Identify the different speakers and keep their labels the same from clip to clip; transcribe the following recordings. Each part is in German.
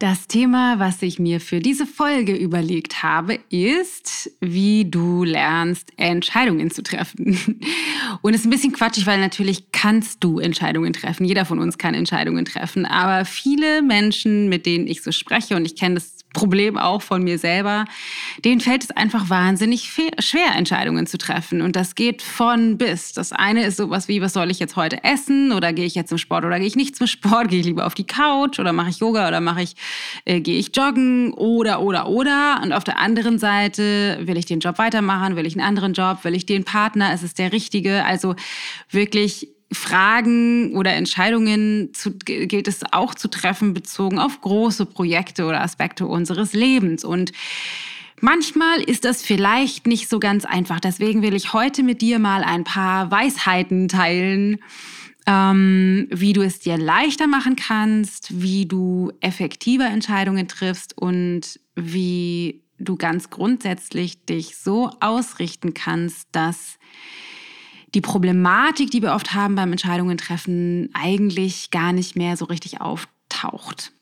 Speaker 1: Das Thema, was ich mir für diese Folge überlegt habe, ist, wie du lernst, Entscheidungen zu treffen. Und es ist ein bisschen quatschig, weil natürlich kannst du Entscheidungen treffen. Jeder von uns kann Entscheidungen treffen. Aber viele Menschen, mit denen ich so spreche, und ich kenne das Problem auch von mir selber, denen fällt es einfach wahnsinnig schwer, Entscheidungen zu treffen. Und das geht von bis. Das eine ist sowas wie, was soll ich jetzt heute essen? Oder gehe ich jetzt zum Sport oder gehe ich nicht zum Sport? Gehe ich lieber auf die Couch oder mache ich Yoga oder mache ich, äh, gehe ich joggen oder, oder, oder. Und auf der anderen Seite will ich den Job weitermachen? Will ich einen anderen Job? Will ich den Partner? Ist es der richtige? Also wirklich Fragen oder Entscheidungen zu, gilt es auch zu treffen, bezogen auf große Projekte oder Aspekte unseres Lebens. Und manchmal ist das vielleicht nicht so ganz einfach. Deswegen will ich heute mit dir mal ein paar Weisheiten teilen, ähm, wie du es dir leichter machen kannst, wie du effektiver Entscheidungen triffst und wie du ganz grundsätzlich dich so ausrichten kannst, dass die Problematik, die wir oft haben beim Entscheidungen treffen, eigentlich gar nicht mehr so richtig auftaucht.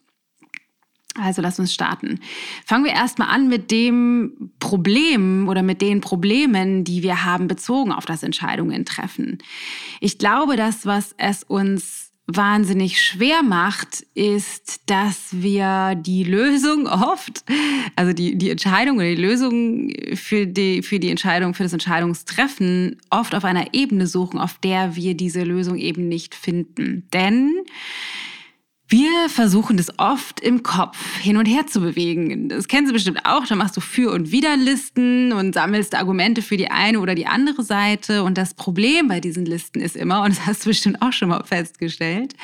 Speaker 1: Also lass uns starten. Fangen wir erstmal an mit dem Problem oder mit den Problemen, die wir haben bezogen auf das Entscheidungen treffen. Ich glaube, das, was es uns wahnsinnig schwer macht, ist, dass wir die Lösung oft, also die, die Entscheidung oder die Lösung für die, für die Entscheidung, für das Entscheidungstreffen oft auf einer Ebene suchen, auf der wir diese Lösung eben nicht finden. Denn wir versuchen das oft im Kopf hin und her zu bewegen. Das kennen Sie bestimmt auch. Da machst du Für- und Widerlisten und sammelst Argumente für die eine oder die andere Seite. Und das Problem bei diesen Listen ist immer, und das hast du bestimmt auch schon mal festgestellt,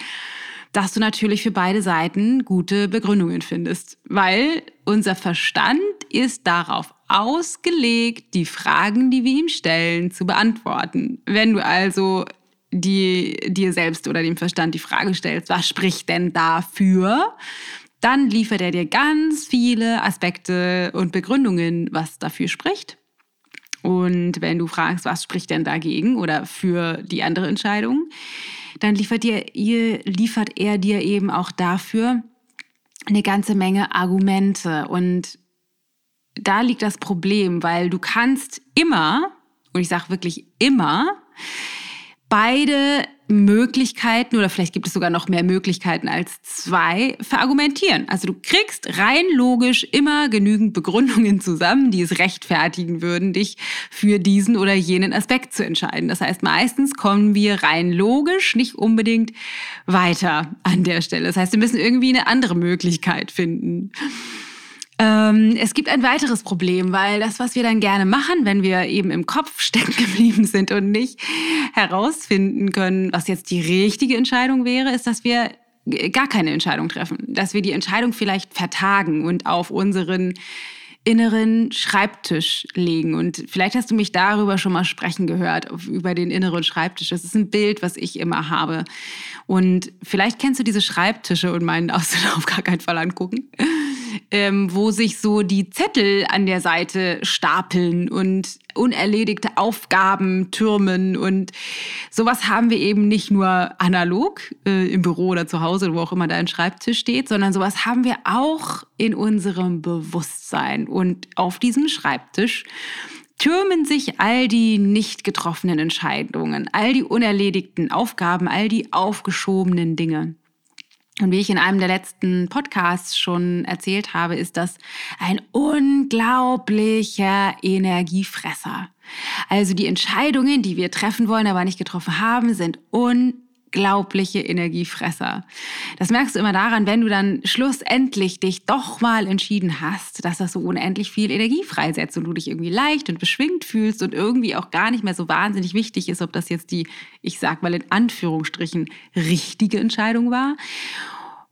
Speaker 1: dass du natürlich für beide Seiten gute Begründungen findest. Weil unser Verstand ist darauf ausgelegt, die Fragen, die wir ihm stellen, zu beantworten. Wenn du also die dir selbst oder dem Verstand die Frage stellst, was spricht denn dafür? Dann liefert er dir ganz viele Aspekte und Begründungen, was dafür spricht. Und wenn du fragst, was spricht denn dagegen oder für die andere Entscheidung, dann liefert, dir, ihr, liefert er dir eben auch dafür eine ganze Menge Argumente. Und da liegt das Problem, weil du kannst immer, und ich sage wirklich immer, beide Möglichkeiten oder vielleicht gibt es sogar noch mehr Möglichkeiten als zwei verargumentieren. Also du kriegst rein logisch immer genügend Begründungen zusammen, die es rechtfertigen würden, dich für diesen oder jenen Aspekt zu entscheiden. Das heißt, meistens kommen wir rein logisch nicht unbedingt weiter an der Stelle. Das heißt, wir müssen irgendwie eine andere Möglichkeit finden. Ähm, es gibt ein weiteres Problem, weil das, was wir dann gerne machen, wenn wir eben im Kopf stecken geblieben sind und nicht herausfinden können, was jetzt die richtige Entscheidung wäre, ist, dass wir gar keine Entscheidung treffen, dass wir die Entscheidung vielleicht vertagen und auf unseren inneren Schreibtisch legen. Und vielleicht hast du mich darüber schon mal sprechen gehört, über den inneren Schreibtisch. Das ist ein Bild, was ich immer habe. Und vielleicht kennst du diese Schreibtische und meinen Aussehen auf gar keinen Fall angucken ähm, wo sich so die Zettel an der Seite stapeln und unerledigte Aufgaben türmen. Und sowas haben wir eben nicht nur analog äh, im Büro oder zu Hause, wo auch immer dein Schreibtisch steht, sondern sowas haben wir auch in unserem Bewusstsein. Und auf diesem Schreibtisch türmen sich all die nicht getroffenen Entscheidungen, all die unerledigten Aufgaben, all die aufgeschobenen Dinge. Und wie ich in einem der letzten Podcasts schon erzählt habe, ist das ein unglaublicher Energiefresser. Also die Entscheidungen, die wir treffen wollen, aber nicht getroffen haben, sind unglaubliche Energiefresser. Das merkst du immer daran, wenn du dann schlussendlich dich doch mal entschieden hast, dass das so unendlich viel Energie freisetzt und du dich irgendwie leicht und beschwingt fühlst und irgendwie auch gar nicht mehr so wahnsinnig wichtig ist, ob das jetzt die, ich sag mal in Anführungsstrichen, richtige Entscheidung war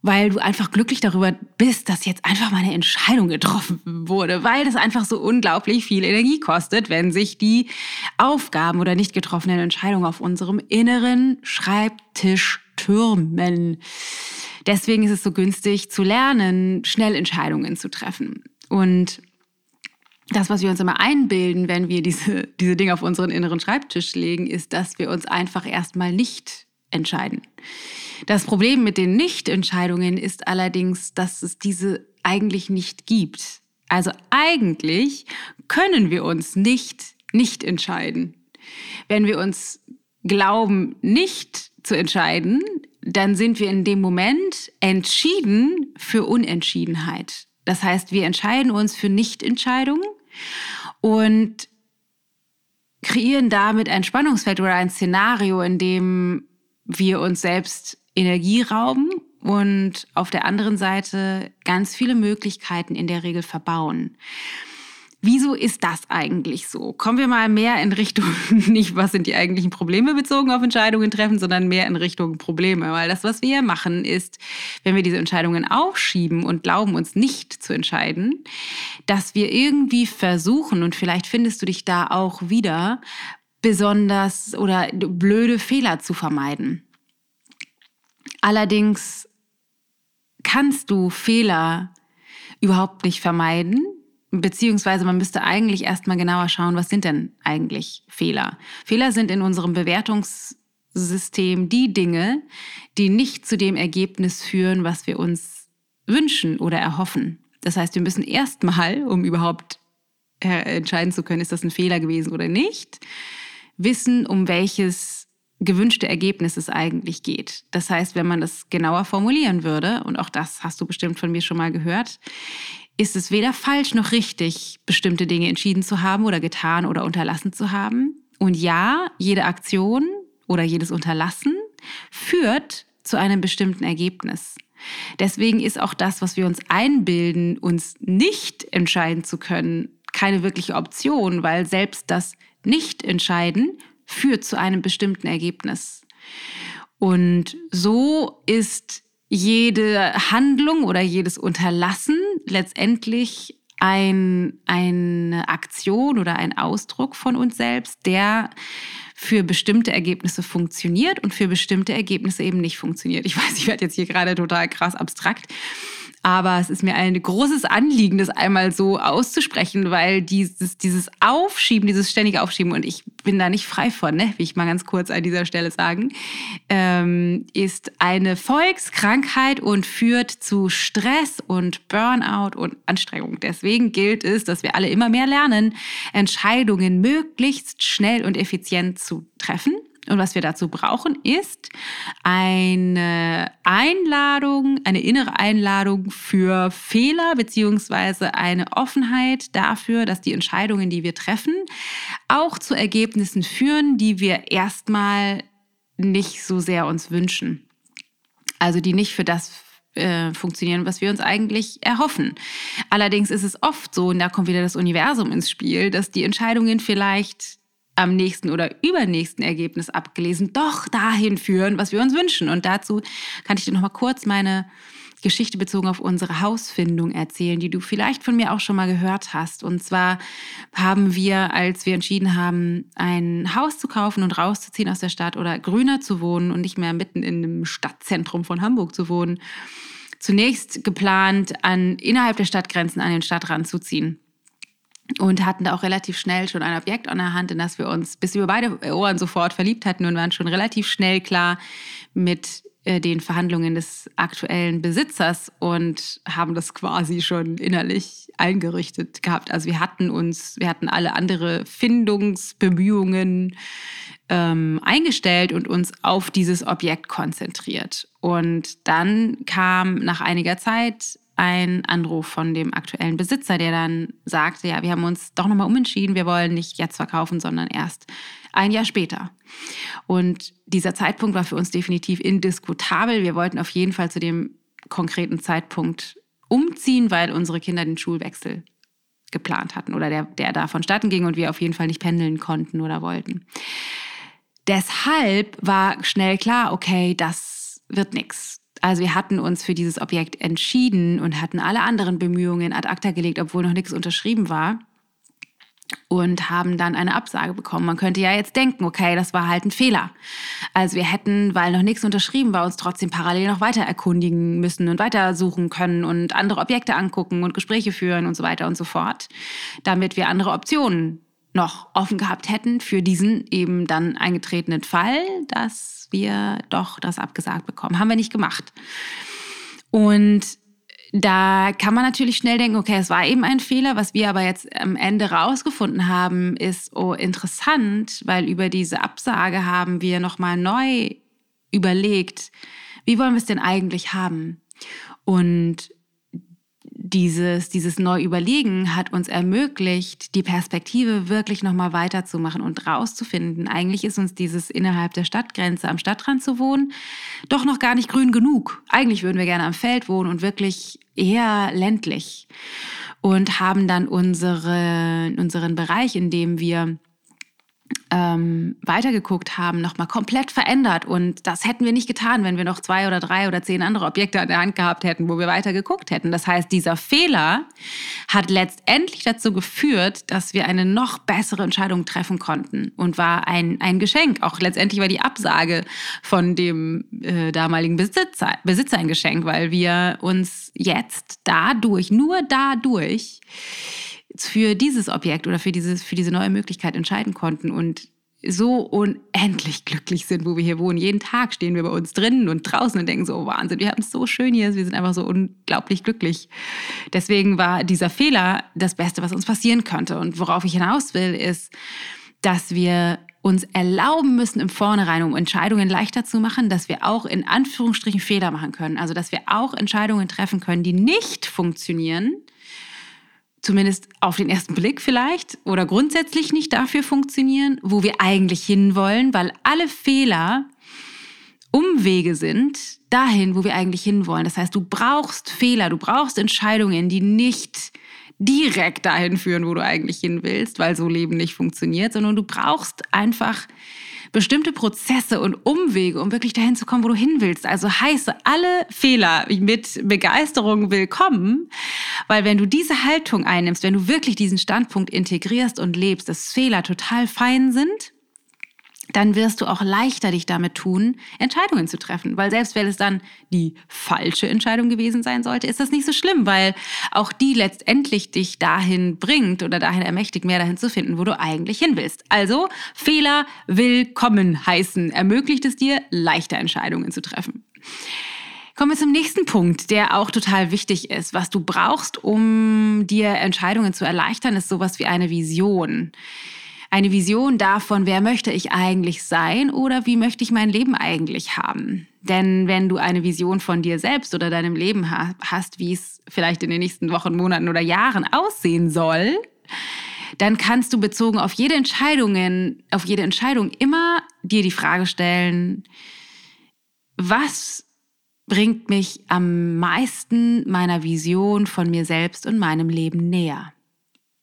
Speaker 1: weil du einfach glücklich darüber bist, dass jetzt einfach mal eine Entscheidung getroffen wurde, weil das einfach so unglaublich viel Energie kostet, wenn sich die Aufgaben oder nicht getroffenen Entscheidungen auf unserem inneren Schreibtisch türmen. Deswegen ist es so günstig zu lernen, schnell Entscheidungen zu treffen. Und das, was wir uns immer einbilden, wenn wir diese, diese Dinge auf unseren inneren Schreibtisch legen, ist, dass wir uns einfach erstmal nicht entscheiden. Das Problem mit den Nichtentscheidungen ist allerdings, dass es diese eigentlich nicht gibt. Also eigentlich können wir uns nicht nicht entscheiden. Wenn wir uns glauben, nicht zu entscheiden, dann sind wir in dem Moment entschieden für Unentschiedenheit. Das heißt, wir entscheiden uns für Nichtentscheidungen und kreieren damit ein Spannungsfeld oder ein Szenario, in dem wir uns selbst Energie rauben und auf der anderen Seite ganz viele Möglichkeiten in der Regel verbauen. Wieso ist das eigentlich so? Kommen wir mal mehr in Richtung, nicht was sind die eigentlichen Probleme bezogen auf Entscheidungen treffen, sondern mehr in Richtung Probleme. Weil das, was wir machen, ist, wenn wir diese Entscheidungen aufschieben und glauben, uns nicht zu entscheiden, dass wir irgendwie versuchen, und vielleicht findest du dich da auch wieder, besonders oder blöde Fehler zu vermeiden. Allerdings kannst du Fehler überhaupt nicht vermeiden, beziehungsweise man müsste eigentlich erstmal genauer schauen, was sind denn eigentlich Fehler? Fehler sind in unserem Bewertungssystem die Dinge, die nicht zu dem Ergebnis führen, was wir uns wünschen oder erhoffen. Das heißt, wir müssen erstmal, um überhaupt entscheiden zu können, ist das ein Fehler gewesen oder nicht, wissen, um welches gewünschte Ergebnis eigentlich geht. Das heißt, wenn man das genauer formulieren würde, und auch das hast du bestimmt von mir schon mal gehört, ist es weder falsch noch richtig, bestimmte Dinge entschieden zu haben oder getan oder unterlassen zu haben. Und ja, jede Aktion oder jedes Unterlassen führt zu einem bestimmten Ergebnis. Deswegen ist auch das, was wir uns einbilden, uns nicht entscheiden zu können, keine wirkliche Option, weil selbst das Nicht-Entscheiden führt zu einem bestimmten Ergebnis. Und so ist jede Handlung oder jedes Unterlassen letztendlich ein, eine Aktion oder ein Ausdruck von uns selbst, der für bestimmte Ergebnisse funktioniert und für bestimmte Ergebnisse eben nicht funktioniert. Ich weiß, ich werde jetzt hier gerade total krass abstrakt. Aber es ist mir ein großes Anliegen, das einmal so auszusprechen, weil dieses, dieses Aufschieben, dieses ständige Aufschieben, und ich bin da nicht frei von, ne, will ich mal ganz kurz an dieser Stelle sagen, ähm, ist eine Volkskrankheit und führt zu Stress und Burnout und Anstrengung. Deswegen gilt es, dass wir alle immer mehr lernen, Entscheidungen möglichst schnell und effizient zu treffen und was wir dazu brauchen, ist eine Einladung, eine innere Einladung für Fehler beziehungsweise eine Offenheit dafür, dass die Entscheidungen, die wir treffen, auch zu Ergebnissen führen, die wir erstmal nicht so sehr uns wünschen. Also die nicht für das äh, funktionieren, was wir uns eigentlich erhoffen. Allerdings ist es oft so, und da kommt wieder das Universum ins Spiel, dass die Entscheidungen vielleicht am nächsten oder übernächsten Ergebnis abgelesen, doch dahin führen, was wir uns wünschen. Und dazu kann ich dir noch mal kurz meine Geschichte bezogen auf unsere Hausfindung erzählen, die du vielleicht von mir auch schon mal gehört hast. Und zwar haben wir, als wir entschieden haben, ein Haus zu kaufen und rauszuziehen aus der Stadt oder grüner zu wohnen und nicht mehr mitten in einem Stadtzentrum von Hamburg zu wohnen, zunächst geplant, an, innerhalb der Stadtgrenzen an den Stadtrand zu ziehen und hatten da auch relativ schnell schon ein Objekt an der Hand, in das wir uns bis über beide Ohren sofort verliebt hatten und waren schon relativ schnell klar mit äh, den Verhandlungen des aktuellen Besitzers und haben das quasi schon innerlich eingerichtet gehabt. Also wir hatten uns, wir hatten alle andere Findungsbemühungen ähm, eingestellt und uns auf dieses Objekt konzentriert. Und dann kam nach einiger Zeit ein Anruf von dem aktuellen Besitzer, der dann sagte, ja, wir haben uns doch nochmal umentschieden, wir wollen nicht jetzt verkaufen, sondern erst ein Jahr später. Und dieser Zeitpunkt war für uns definitiv indiskutabel. Wir wollten auf jeden Fall zu dem konkreten Zeitpunkt umziehen, weil unsere Kinder den Schulwechsel geplant hatten oder der, der da vonstatten ging und wir auf jeden Fall nicht pendeln konnten oder wollten. Deshalb war schnell klar, okay, das wird nichts Also wir hatten uns für dieses Objekt entschieden und hatten alle anderen Bemühungen ad acta gelegt, obwohl noch nichts unterschrieben war und haben dann eine Absage bekommen. Man könnte ja jetzt denken, okay, das war halt ein Fehler. Also wir hätten, weil noch nichts unterschrieben war, uns trotzdem parallel noch weiter erkundigen müssen und weiter suchen können und andere Objekte angucken und Gespräche führen und so weiter und so fort, damit wir andere Optionen noch offen gehabt hätten für diesen eben dann eingetretenen Fall, dass wir doch das abgesagt bekommen. Haben wir nicht gemacht. Und da kann man natürlich schnell denken, okay, es war eben ein Fehler. Was wir aber jetzt am Ende rausgefunden haben, ist, oh, interessant, weil über diese Absage haben wir nochmal neu überlegt, wie wollen wir es denn eigentlich haben? Und dieses, dieses Neuüberlegen hat uns ermöglicht, die Perspektive wirklich nochmal weiterzumachen und rauszufinden. Eigentlich ist uns dieses innerhalb der Stadtgrenze am Stadtrand zu wohnen doch noch gar nicht grün genug. Eigentlich würden wir gerne am Feld wohnen und wirklich eher ländlich. Und haben dann unsere, unseren Bereich, in dem wir ähm, weitergeguckt haben, nochmal komplett verändert. Und das hätten wir nicht getan, wenn wir noch zwei oder drei oder zehn andere Objekte an der Hand gehabt hätten, wo wir weiter geguckt hätten. Das heißt, dieser Fehler hat letztendlich dazu geführt, dass wir eine noch bessere Entscheidung treffen konnten und war ein, ein Geschenk. Auch letztendlich war die Absage von dem äh, damaligen Besitzer, Besitzer ein Geschenk, weil wir uns jetzt dadurch, nur dadurch, für dieses Objekt oder für, dieses, für diese neue Möglichkeit entscheiden konnten und so unendlich glücklich sind, wo wir hier wohnen. Jeden Tag stehen wir bei uns drinnen und draußen und denken so, Wahnsinn, wir haben es so schön hier, wir sind einfach so unglaublich glücklich. Deswegen war dieser Fehler das Beste, was uns passieren könnte. Und worauf ich hinaus will, ist, dass wir uns erlauben müssen im Vornherein, um Entscheidungen leichter zu machen, dass wir auch in Anführungsstrichen Fehler machen können. Also, dass wir auch Entscheidungen treffen können, die nicht funktionieren, zumindest auf den ersten Blick vielleicht oder grundsätzlich nicht dafür funktionieren, wo wir eigentlich hinwollen, weil alle Fehler Umwege sind dahin, wo wir eigentlich hinwollen. Das heißt, du brauchst Fehler, du brauchst Entscheidungen, die nicht direkt dahin führen, wo du eigentlich hin willst, weil so Leben nicht funktioniert, sondern du brauchst einfach bestimmte Prozesse und Umwege, um wirklich dahin zu kommen, wo du hin willst. Also heiße alle Fehler mit Begeisterung willkommen, weil wenn du diese Haltung einnimmst, wenn du wirklich diesen Standpunkt integrierst und lebst, dass Fehler total fein sind, dann wirst du auch leichter dich damit tun, Entscheidungen zu treffen. Weil selbst wenn es dann die falsche Entscheidung gewesen sein sollte, ist das nicht so schlimm, weil auch die letztendlich dich dahin bringt oder dahin ermächtigt, mehr dahin zu finden, wo du eigentlich hin willst. Also Fehler willkommen heißen, ermöglicht es dir, leichter Entscheidungen zu treffen. Kommen wir zum nächsten Punkt, der auch total wichtig ist. Was du brauchst, um dir Entscheidungen zu erleichtern, ist sowas wie eine Vision eine Vision davon, wer möchte ich eigentlich sein oder wie möchte ich mein Leben eigentlich haben. Denn wenn du eine Vision von dir selbst oder deinem Leben hast, wie es vielleicht in den nächsten Wochen, Monaten oder Jahren aussehen soll, dann kannst du bezogen auf jede Entscheidungen, auf jede Entscheidung immer dir die Frage stellen, was bringt mich am meisten meiner Vision von mir selbst und meinem Leben näher?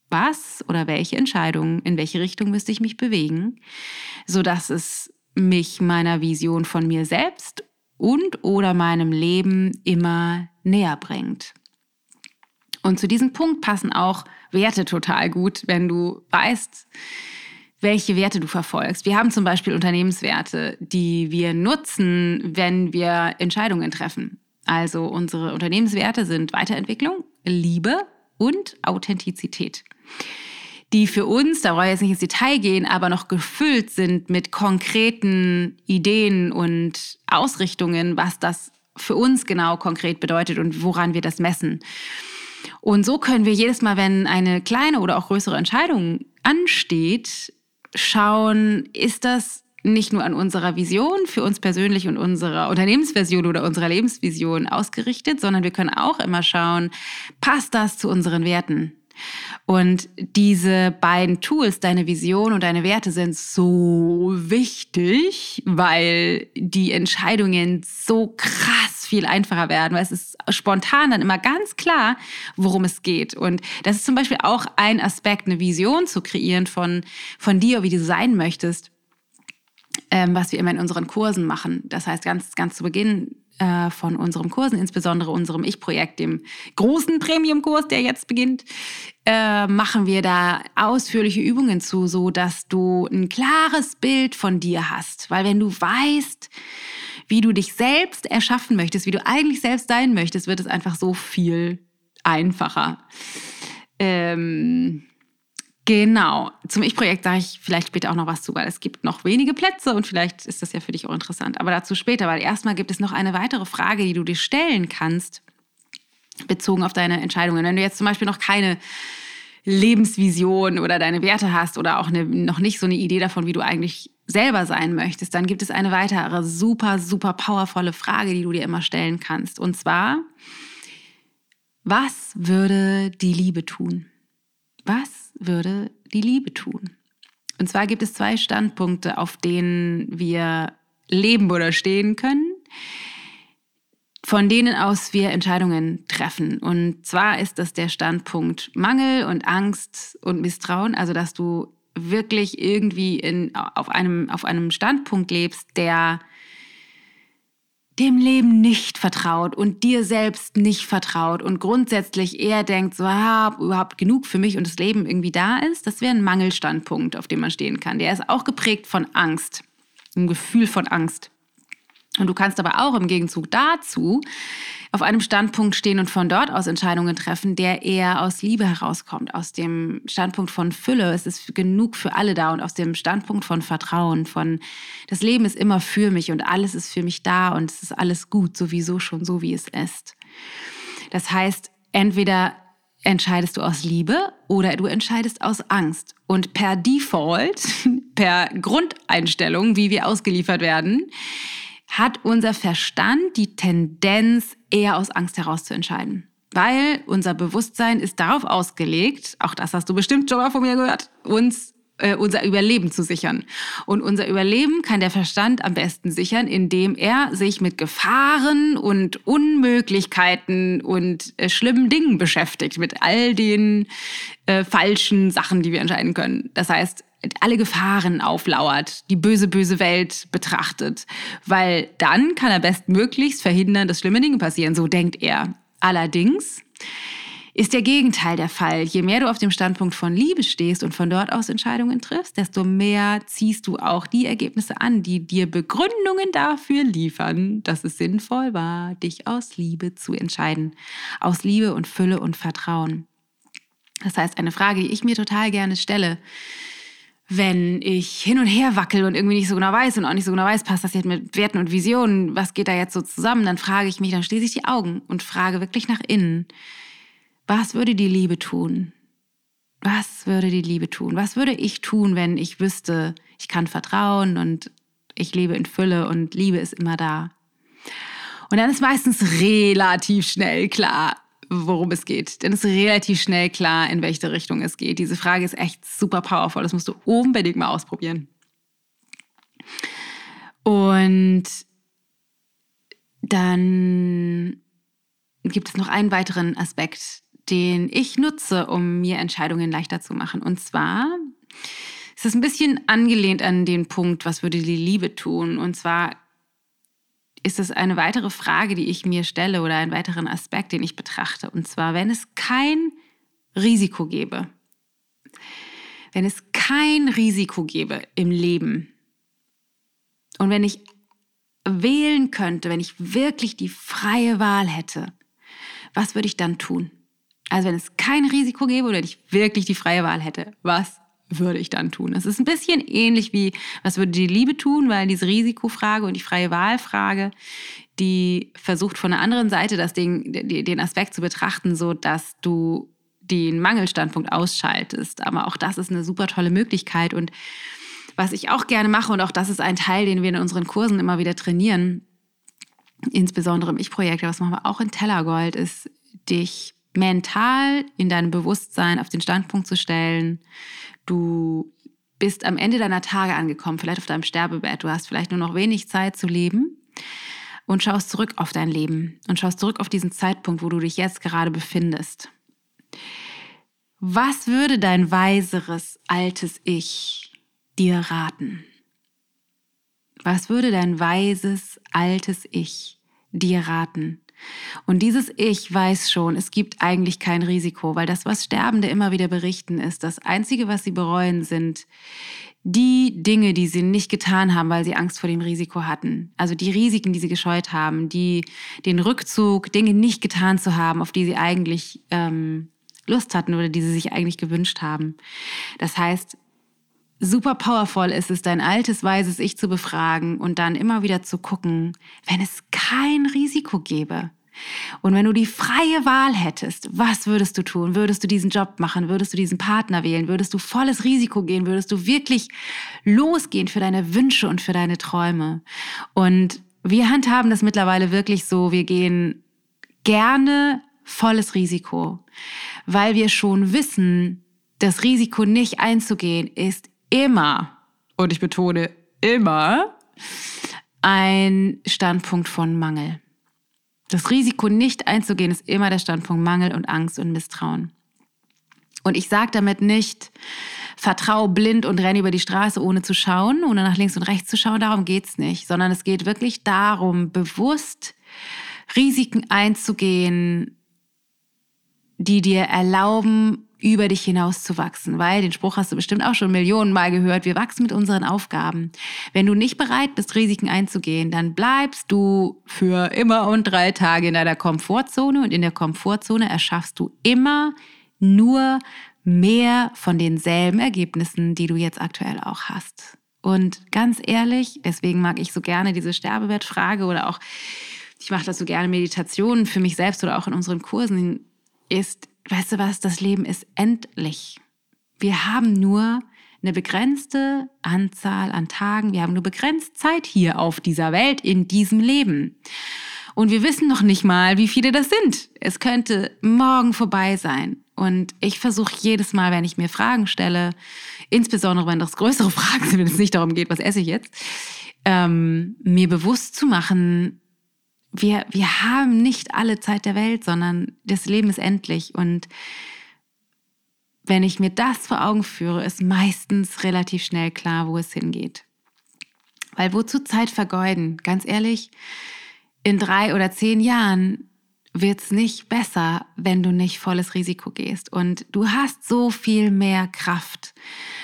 Speaker 1: Was oder welche Entscheidungen, in welche Richtung müsste ich mich bewegen, sodass es mich meiner Vision von mir selbst und oder meinem Leben immer näher bringt. Und zu diesem Punkt passen auch Werte total gut, wenn du weißt, welche Werte du verfolgst. Wir haben zum Beispiel Unternehmenswerte, die wir nutzen, wenn wir Entscheidungen treffen. Also unsere Unternehmenswerte sind Weiterentwicklung, Liebe und Authentizität die für uns, da wollen wir jetzt nicht ins Detail gehen, aber noch gefüllt sind mit konkreten Ideen und Ausrichtungen, was das für uns genau konkret bedeutet und woran wir das messen. Und so können wir jedes Mal, wenn eine kleine oder auch größere Entscheidung ansteht, schauen, ist das nicht nur an unserer Vision für uns persönlich und unserer Unternehmensversion oder unserer Lebensvision ausgerichtet, sondern wir können auch immer schauen, passt das zu unseren Werten? Und diese beiden Tools, deine Vision und deine Werte, sind so wichtig, weil die Entscheidungen so krass viel einfacher werden, weil es ist spontan dann immer ganz klar, worum es geht. Und das ist zum Beispiel auch ein Aspekt, eine Vision zu kreieren von, von dir, wie du sein möchtest, ähm, was wir immer in unseren Kursen machen. Das heißt, ganz, ganz zu Beginn äh, von unseren Kursen, insbesondere unserem Ich-Projekt, dem großen Premium-Kurs, der jetzt beginnt, äh, machen wir da ausführliche Übungen zu, so dass du ein klares Bild von dir hast. Weil wenn du weißt, wie du dich selbst erschaffen möchtest, wie du eigentlich selbst sein möchtest, wird es einfach so viel einfacher. Ähm, genau. Zum Ich-Projekt sage ich vielleicht später auch noch was zu, weil es gibt noch wenige Plätze und vielleicht ist das ja für dich auch interessant. Aber dazu später, weil erstmal gibt es noch eine weitere Frage, die du dir stellen kannst, bezogen auf deine Entscheidungen. Wenn du jetzt zum Beispiel noch keine Lebensvision oder deine Werte hast oder auch eine, noch nicht so eine Idee davon, wie du eigentlich selber sein möchtest, dann gibt es eine weitere super, super powervolle Frage, die du dir immer stellen kannst. Und zwar, was würde die Liebe tun? Was würde die Liebe tun? Und zwar gibt es zwei Standpunkte, auf denen wir leben oder stehen können, von denen aus wir Entscheidungen treffen. Und zwar ist das der Standpunkt Mangel und Angst und Misstrauen, also dass du wirklich irgendwie in, auf, einem, auf einem Standpunkt lebst, der dem Leben nicht vertraut und dir selbst nicht vertraut und grundsätzlich eher denkt, so, ah, überhaupt genug für mich und das Leben irgendwie da ist, das wäre ein Mangelstandpunkt, auf dem man stehen kann. Der ist auch geprägt von Angst, ein Gefühl von Angst. Und du kannst aber auch im Gegenzug dazu auf einem Standpunkt stehen und von dort aus Entscheidungen treffen, der eher aus Liebe herauskommt, aus dem Standpunkt von Fülle. Es ist genug für alle da und aus dem Standpunkt von Vertrauen, von das Leben ist immer für mich und alles ist für mich da und es ist alles gut, sowieso schon so, wie es ist. Das heißt, entweder entscheidest du aus Liebe oder du entscheidest aus Angst. Und per Default, per Grundeinstellung, wie wir ausgeliefert werden, hat unser Verstand die Tendenz, eher aus Angst heraus zu entscheiden. Weil unser Bewusstsein ist darauf ausgelegt, auch das hast du bestimmt schon mal von mir gehört, uns äh, unser Überleben zu sichern. Und unser Überleben kann der Verstand am besten sichern, indem er sich mit Gefahren und Unmöglichkeiten und äh, schlimmen Dingen beschäftigt, mit all den äh, falschen Sachen, die wir entscheiden können. Das heißt, alle Gefahren auflauert, die böse, böse Welt betrachtet. Weil dann kann er bestmöglichst verhindern, dass schlimme Dinge passieren. So denkt er. Allerdings ist der Gegenteil der Fall. Je mehr du auf dem Standpunkt von Liebe stehst und von dort aus Entscheidungen triffst, desto mehr ziehst du auch die Ergebnisse an, die dir Begründungen dafür liefern, dass es sinnvoll war, dich aus Liebe zu entscheiden. Aus Liebe und Fülle und Vertrauen. Das heißt, eine Frage, die ich mir total gerne stelle, wenn ich hin und her wackel und irgendwie nicht so genau weiß und auch nicht so genau weiß, passt das jetzt mit Werten und Visionen, was geht da jetzt so zusammen, dann frage ich mich, dann schließe ich die Augen und frage wirklich nach innen, was würde die Liebe tun? Was würde die Liebe tun? Was würde ich tun, wenn ich wüsste, ich kann vertrauen und ich lebe in Fülle und Liebe ist immer da? Und dann ist meistens relativ schnell klar, worum es geht. Denn es ist relativ schnell klar, in welche Richtung es geht. Diese Frage ist echt super powerful. Das musst du unbedingt mal ausprobieren. Und dann gibt es noch einen weiteren Aspekt, den ich nutze, um mir Entscheidungen leichter zu machen. Und zwar ist es ein bisschen angelehnt an den Punkt, was würde die Liebe tun? Und zwar ist es eine weitere Frage, die ich mir stelle oder einen weiteren Aspekt, den ich betrachte. Und zwar, wenn es kein Risiko gäbe, wenn es kein Risiko gäbe im Leben und wenn ich wählen könnte, wenn ich wirklich die freie Wahl hätte, was würde ich dann tun? Also wenn es kein Risiko gäbe oder ich wirklich die freie Wahl hätte, was würde ich dann tun? Es ist ein bisschen ähnlich wie, was würde die Liebe tun, weil diese Risikofrage und die freie Wahlfrage, die versucht von der anderen Seite das Ding, den Aspekt zu betrachten, so dass du den Mangelstandpunkt ausschaltest. Aber auch das ist eine super tolle Möglichkeit und was ich auch gerne mache und auch das ist ein Teil, den wir in unseren Kursen immer wieder trainieren, insbesondere im Ich-Projekt, was machen wir auch in Tellergold, ist dich mental in deinem Bewusstsein auf den Standpunkt zu stellen, Du bist am Ende deiner Tage angekommen, vielleicht auf deinem Sterbebett. Du hast vielleicht nur noch wenig Zeit zu leben und schaust zurück auf dein Leben und schaust zurück auf diesen Zeitpunkt, wo du dich jetzt gerade befindest. Was würde dein weiseres altes Ich dir raten? Was würde dein weises altes Ich dir raten. Und dieses Ich weiß schon, es gibt eigentlich kein Risiko, weil das, was Sterbende immer wieder berichten, ist, das Einzige, was sie bereuen, sind die Dinge, die sie nicht getan haben, weil sie Angst vor dem Risiko hatten. Also die Risiken, die sie gescheut haben, die, den Rückzug, Dinge nicht getan zu haben, auf die sie eigentlich ähm, Lust hatten oder die sie sich eigentlich gewünscht haben. Das heißt, super powerful ist es, dein altes, weises Ich zu befragen und dann immer wieder zu gucken, wenn es kein Risiko gäbe. Und wenn du die freie Wahl hättest, was würdest du tun? Würdest du diesen Job machen? Würdest du diesen Partner wählen? Würdest du volles Risiko gehen? Würdest du wirklich losgehen für deine Wünsche und für deine Träume? Und wir handhaben das mittlerweile wirklich so, wir gehen gerne volles Risiko, weil wir schon wissen, das Risiko nicht einzugehen ist immer, und ich betone immer, ein Standpunkt von Mangel. Das Risiko nicht einzugehen ist immer der Standpunkt Mangel und Angst und Misstrauen. Und ich sage damit nicht, vertraue blind und renne über die Straße, ohne zu schauen, ohne nach links und rechts zu schauen. Darum geht es nicht, sondern es geht wirklich darum, bewusst Risiken einzugehen, die dir erlauben, über dich hinaus zu wachsen, weil den Spruch hast du bestimmt auch schon Millionen Mal gehört, wir wachsen mit unseren Aufgaben. Wenn du nicht bereit bist, Risiken einzugehen, dann bleibst du für immer und drei Tage in deiner Komfortzone und in der Komfortzone erschaffst du immer nur mehr von denselben Ergebnissen, die du jetzt aktuell auch hast. Und ganz ehrlich, deswegen mag ich so gerne diese Sterbewertfrage oder auch, ich mache das so gerne Meditationen für mich selbst oder auch in unseren Kursen, ist, weißt du was, das Leben ist endlich. Wir haben nur eine begrenzte Anzahl an Tagen, wir haben nur begrenzt Zeit hier auf dieser Welt, in diesem Leben. Und wir wissen noch nicht mal, wie viele das sind. Es könnte morgen vorbei sein. Und ich versuche jedes Mal, wenn ich mir Fragen stelle, insbesondere wenn das größere Fragen sind, wenn es nicht darum geht, was esse ich jetzt, ähm, mir bewusst zu machen, wir, wir haben nicht alle Zeit der Welt, sondern das Leben ist endlich. Und wenn ich mir das vor Augen führe, ist meistens relativ schnell klar, wo es hingeht. Weil wozu Zeit vergeuden? Ganz ehrlich, in drei oder zehn Jahren wird es nicht besser, wenn du nicht volles Risiko gehst. Und du hast so viel mehr Kraft,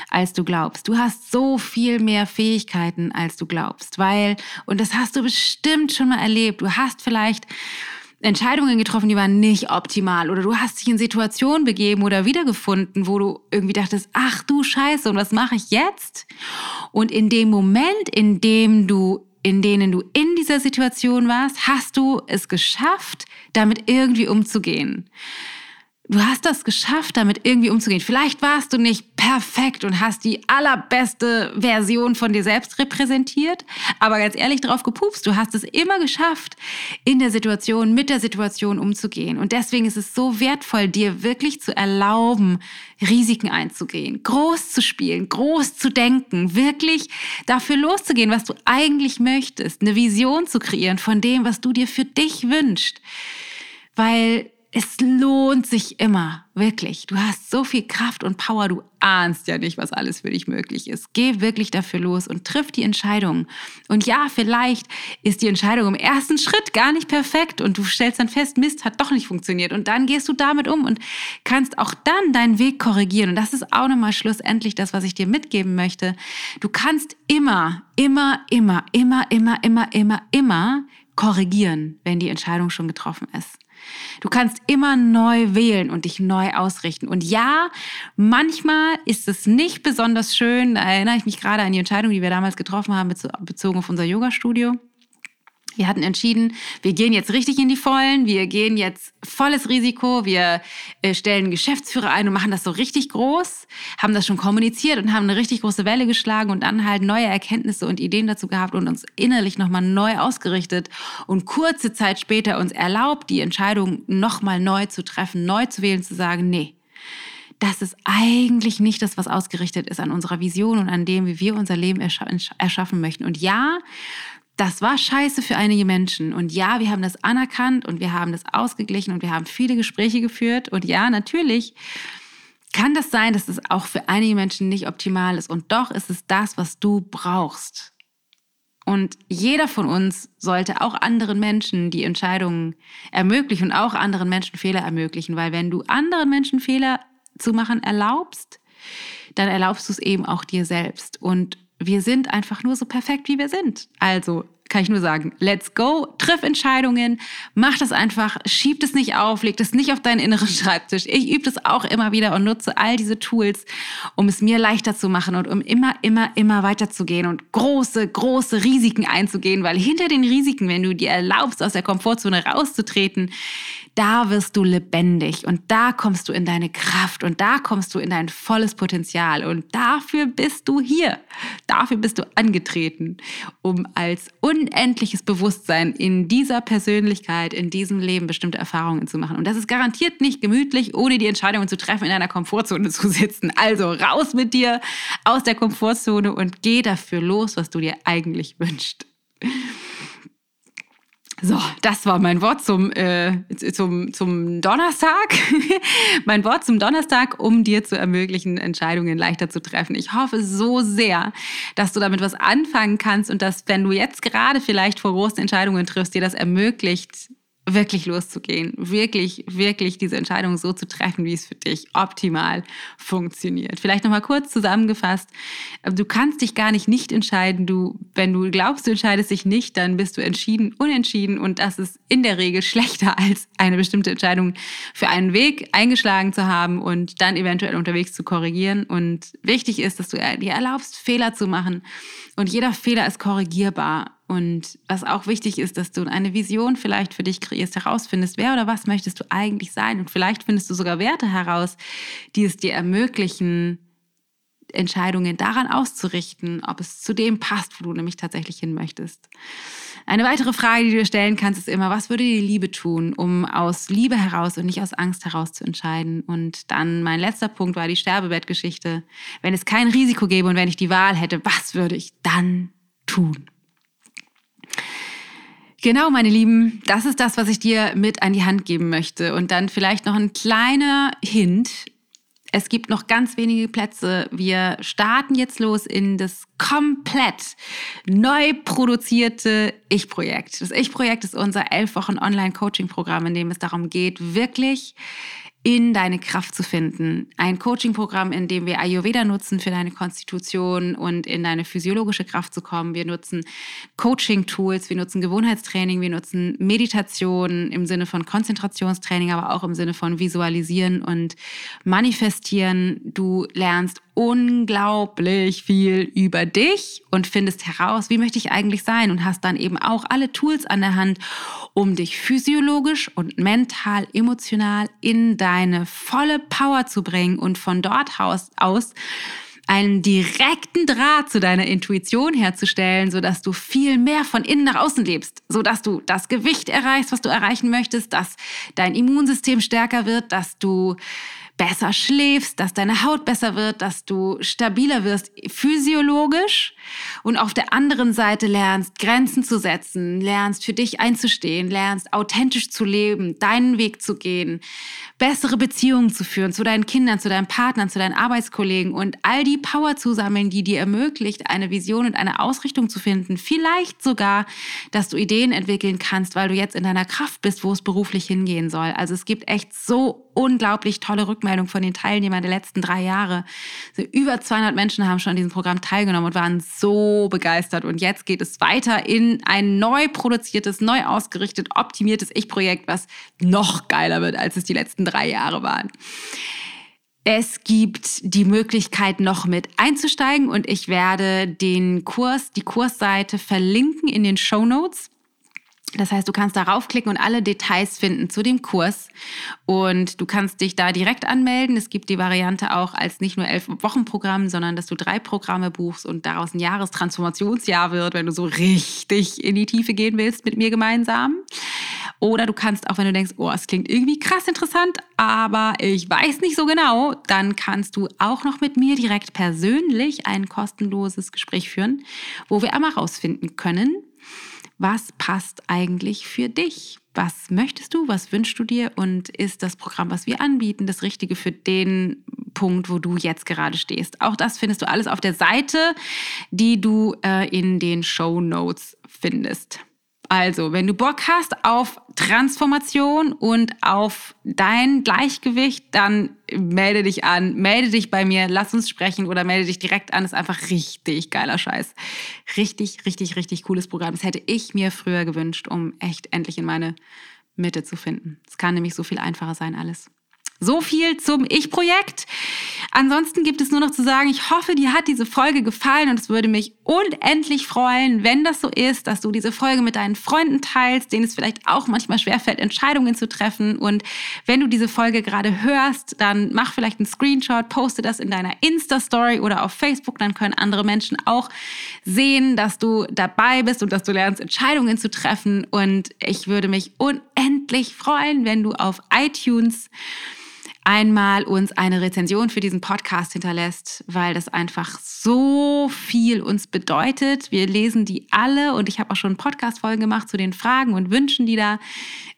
Speaker 1: als du glaubst. Du hast so viel mehr Fähigkeiten, als du glaubst. Weil, und das hast du bestimmt schon mal erlebt, du hast vielleicht Entscheidungen getroffen, die waren nicht optimal. Oder du hast dich in Situationen begeben oder wiedergefunden, wo du irgendwie dachtest, ach du Scheiße, und was mache ich jetzt? Und in dem Moment, in dem du in denen du in dieser Situation warst, hast du es geschafft, damit irgendwie umzugehen. Du hast das geschafft, damit irgendwie umzugehen. Vielleicht warst du nicht perfekt und hast die allerbeste Version von dir selbst repräsentiert, aber ganz ehrlich drauf gepupst, du hast es immer geschafft, in der Situation, mit der Situation umzugehen. Und deswegen ist es so wertvoll, dir wirklich zu erlauben, Risiken einzugehen, groß zu spielen, groß zu denken, wirklich dafür loszugehen, was du eigentlich möchtest, eine Vision zu kreieren von dem, was du dir für dich wünschst. Weil es lohnt sich immer, wirklich. Du hast so viel Kraft und Power, du ahnst ja nicht, was alles für dich möglich ist. Geh wirklich dafür los und triff die Entscheidung. Und ja, vielleicht ist die Entscheidung im ersten Schritt gar nicht perfekt und du stellst dann fest, Mist hat doch nicht funktioniert. Und dann gehst du damit um und kannst auch dann deinen Weg korrigieren. Und das ist auch nochmal schlussendlich das, was ich dir mitgeben möchte. Du kannst immer, immer, immer, immer, immer, immer, immer, immer korrigieren, wenn die Entscheidung schon getroffen ist. Du kannst immer neu wählen und dich neu ausrichten. Und ja, manchmal ist es nicht besonders schön. Da erinnere ich mich gerade an die Entscheidung, die wir damals getroffen haben, bezogen auf unser Yoga-Studio. Wir hatten entschieden, wir gehen jetzt richtig in die Vollen, wir gehen jetzt volles Risiko, wir äh, stellen Geschäftsführer ein und machen das so richtig groß, haben das schon kommuniziert und haben eine richtig große Welle geschlagen und dann halt neue Erkenntnisse und Ideen dazu gehabt und uns innerlich nochmal neu ausgerichtet und kurze Zeit später uns erlaubt, die Entscheidung nochmal neu zu treffen, neu zu wählen, zu sagen, nee, das ist eigentlich nicht das, was ausgerichtet ist an unserer Vision und an dem, wie wir unser Leben erschaffen möchten. Und ja, das war scheiße für einige Menschen. Und ja, wir haben das anerkannt und wir haben das ausgeglichen und wir haben viele Gespräche geführt. Und ja, natürlich kann das sein, dass es auch für einige Menschen nicht optimal ist. Und doch ist es das, was du brauchst. Und jeder von uns sollte auch anderen Menschen die Entscheidungen ermöglichen und auch anderen Menschen Fehler ermöglichen, weil wenn du anderen Menschen Fehler zu machen erlaubst, dann erlaubst du es eben auch dir selbst. Und wir sind einfach nur so perfekt, wie wir sind. Also kann ich nur sagen, let's go, triff Entscheidungen, mach das einfach, schieb es nicht auf, leg das nicht auf deinen inneren Schreibtisch. Ich übe das auch immer wieder und nutze all diese Tools, um es mir leichter zu machen und um immer, immer, immer weiterzugehen und große, große Risiken einzugehen, weil hinter den Risiken, wenn du dir erlaubst, aus der Komfortzone rauszutreten, da wirst du lebendig und da kommst du in deine Kraft und da kommst du in dein volles Potenzial und dafür bist du hier. Dafür bist du angetreten, um als unendliches Bewusstsein in dieser Persönlichkeit, in diesem Leben bestimmte Erfahrungen zu machen. Und das ist garantiert nicht gemütlich, ohne die Entscheidungen zu treffen, in deiner Komfortzone zu sitzen. Also raus mit dir aus der Komfortzone und geh dafür los, was du dir eigentlich wünschst. So, das war mein Wort zum, äh, zum, zum Donnerstag. mein Wort zum Donnerstag, um dir zu ermöglichen, Entscheidungen leichter zu treffen. Ich hoffe so sehr, dass du damit was anfangen kannst und dass, wenn du jetzt gerade vielleicht vor großen Entscheidungen triffst, dir das ermöglicht, wirklich loszugehen, wirklich, wirklich diese Entscheidung so zu treffen, wie es für dich optimal funktioniert. Vielleicht nochmal kurz zusammengefasst. Du kannst dich gar nicht nicht entscheiden. Du, wenn du glaubst, du entscheidest dich nicht, dann bist du entschieden, unentschieden und das ist in der Regel schlechter als eine bestimmte Entscheidung für einen Weg eingeschlagen zu haben und dann eventuell unterwegs zu korrigieren. Und wichtig ist, dass du dir erlaubst, Fehler zu machen und jeder Fehler ist korrigierbar. Und was auch wichtig ist, dass du eine Vision vielleicht für dich kreierst, herausfindest, wer oder was möchtest du eigentlich sein. Und vielleicht findest du sogar Werte heraus, die es dir ermöglichen, Entscheidungen daran auszurichten, ob es zu dem passt, wo du nämlich tatsächlich hin möchtest. Eine weitere Frage, die du dir stellen kannst, ist immer, was würde die Liebe tun, um aus Liebe heraus und nicht aus Angst heraus zu entscheiden? Und dann mein letzter Punkt war die Sterbebettgeschichte. Wenn es kein Risiko gäbe und wenn ich die Wahl hätte, was würde ich dann tun? Genau, meine Lieben, das ist das, was ich dir mit an die Hand geben möchte. Und dann vielleicht noch ein kleiner Hint. Es gibt noch ganz wenige Plätze. Wir starten jetzt los in das komplett neu produzierte Ich-Projekt. Das Ich-Projekt ist unser elf Wochen Online-Coaching-Programm, in dem es darum geht, wirklich in deine Kraft zu finden. Ein Coaching-Programm, in dem wir Ayurveda nutzen für deine Konstitution und in deine physiologische Kraft zu kommen. Wir nutzen Coaching-Tools, wir nutzen Gewohnheitstraining, wir nutzen Meditation im Sinne von Konzentrationstraining, aber auch im Sinne von Visualisieren und Manifestieren. Du lernst unglaublich viel über dich und findest heraus, wie möchte ich eigentlich sein und hast dann eben auch alle Tools an der Hand, um dich physiologisch und mental, emotional in deine volle Power zu bringen und von dort aus einen direkten Draht zu deiner Intuition herzustellen, sodass du viel mehr von innen nach außen lebst, sodass du das Gewicht erreichst, was du erreichen möchtest, dass dein Immunsystem stärker wird, dass du besser schläfst, dass deine Haut besser wird, dass du stabiler wirst physiologisch und auf der anderen Seite lernst, Grenzen zu setzen, lernst für dich einzustehen, lernst authentisch zu leben, deinen Weg zu gehen, bessere Beziehungen zu führen zu deinen Kindern, zu deinen Partnern, zu deinen Arbeitskollegen und all die Power zu sammeln, die dir ermöglicht, eine Vision und eine Ausrichtung zu finden. Vielleicht sogar, dass du Ideen entwickeln kannst, weil du jetzt in deiner Kraft bist, wo es beruflich hingehen soll. Also es gibt echt so unglaublich tolle Rückmeldungen von den Teilnehmern der letzten drei Jahre. Also über 200 Menschen haben schon an diesem Programm teilgenommen und waren so begeistert. Und jetzt geht es weiter in ein neu produziertes, neu ausgerichtet, optimiertes Ich-Projekt, was noch geiler wird, als es die letzten drei Jahre waren. Es gibt die Möglichkeit, noch mit einzusteigen und ich werde den Kurs, die Kursseite verlinken in den Show Notes. Das heißt, du kannst darauf klicken und alle Details finden zu dem Kurs. Und du kannst dich da direkt anmelden. Es gibt die Variante auch als nicht nur elf Wochen Programm, sondern dass du drei Programme buchst und daraus ein Jahrestransformationsjahr wird, wenn du so richtig in die Tiefe gehen willst mit mir gemeinsam. Oder du kannst auch, wenn du denkst, oh, es klingt irgendwie krass interessant, aber ich weiß nicht so genau, dann kannst du auch noch mit mir direkt persönlich ein kostenloses Gespräch führen, wo wir einmal rausfinden können, was passt eigentlich für dich? Was möchtest du? Was wünschst du dir? Und ist das Programm, was wir anbieten, das Richtige für den Punkt, wo du jetzt gerade stehst? Auch das findest du alles auf der Seite, die du äh, in den Show Notes findest. Also, wenn du Bock hast auf Transformation und auf dein Gleichgewicht, dann melde dich an, melde dich bei mir, lass uns sprechen oder melde dich direkt an. Ist einfach richtig geiler Scheiß. Richtig, richtig, richtig cooles Programm. Das hätte ich mir früher gewünscht, um echt endlich in meine Mitte zu finden. Es kann nämlich so viel einfacher sein alles. So viel zum Ich-Projekt. Ansonsten gibt es nur noch zu sagen, ich hoffe, dir hat diese Folge gefallen und es würde mich unendlich freuen, wenn das so ist, dass du diese Folge mit deinen Freunden teilst, denen es vielleicht auch manchmal schwerfällt, Entscheidungen zu treffen. Und wenn du diese Folge gerade hörst, dann mach vielleicht einen Screenshot, poste das in deiner Insta-Story oder auf Facebook, dann können andere Menschen auch sehen, dass du dabei bist und dass du lernst, Entscheidungen zu treffen. Und ich würde mich unendlich freuen, wenn du auf iTunes einmal uns eine Rezension für diesen Podcast hinterlässt, weil das einfach so viel uns bedeutet. Wir lesen die alle und ich habe auch schon Podcast-Folgen gemacht zu den Fragen und Wünschen, die da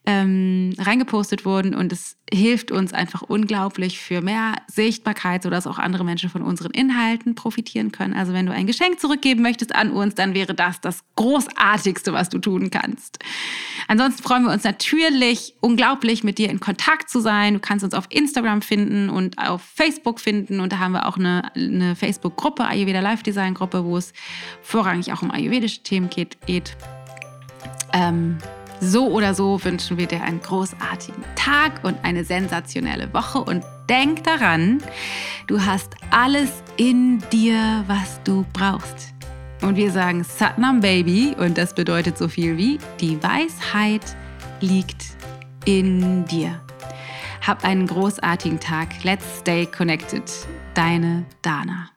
Speaker 1: ähm, reingepostet wurden und es hilft uns einfach unglaublich für mehr Sichtbarkeit, sodass auch andere Menschen von unseren Inhalten profitieren können. Also wenn du ein Geschenk zurückgeben möchtest an uns, dann wäre das das Großartigste, was du tun kannst. Ansonsten freuen wir uns natürlich unglaublich, mit dir in Kontakt zu sein. Du kannst uns auf Instagram finden und auf Facebook finden und da haben wir auch eine, eine Facebook-Gruppe, Ayurveda Live Design Gruppe, wo es vorrangig auch um ayurvedische Themen geht. Ähm, so oder so wünschen wir dir einen großartigen Tag und eine sensationelle Woche und denk daran, du hast alles in dir, was du brauchst. Und wir sagen Satnam Baby und das bedeutet so viel wie die Weisheit liegt in dir. Hab einen großartigen Tag. Let's stay connected. Deine Dana.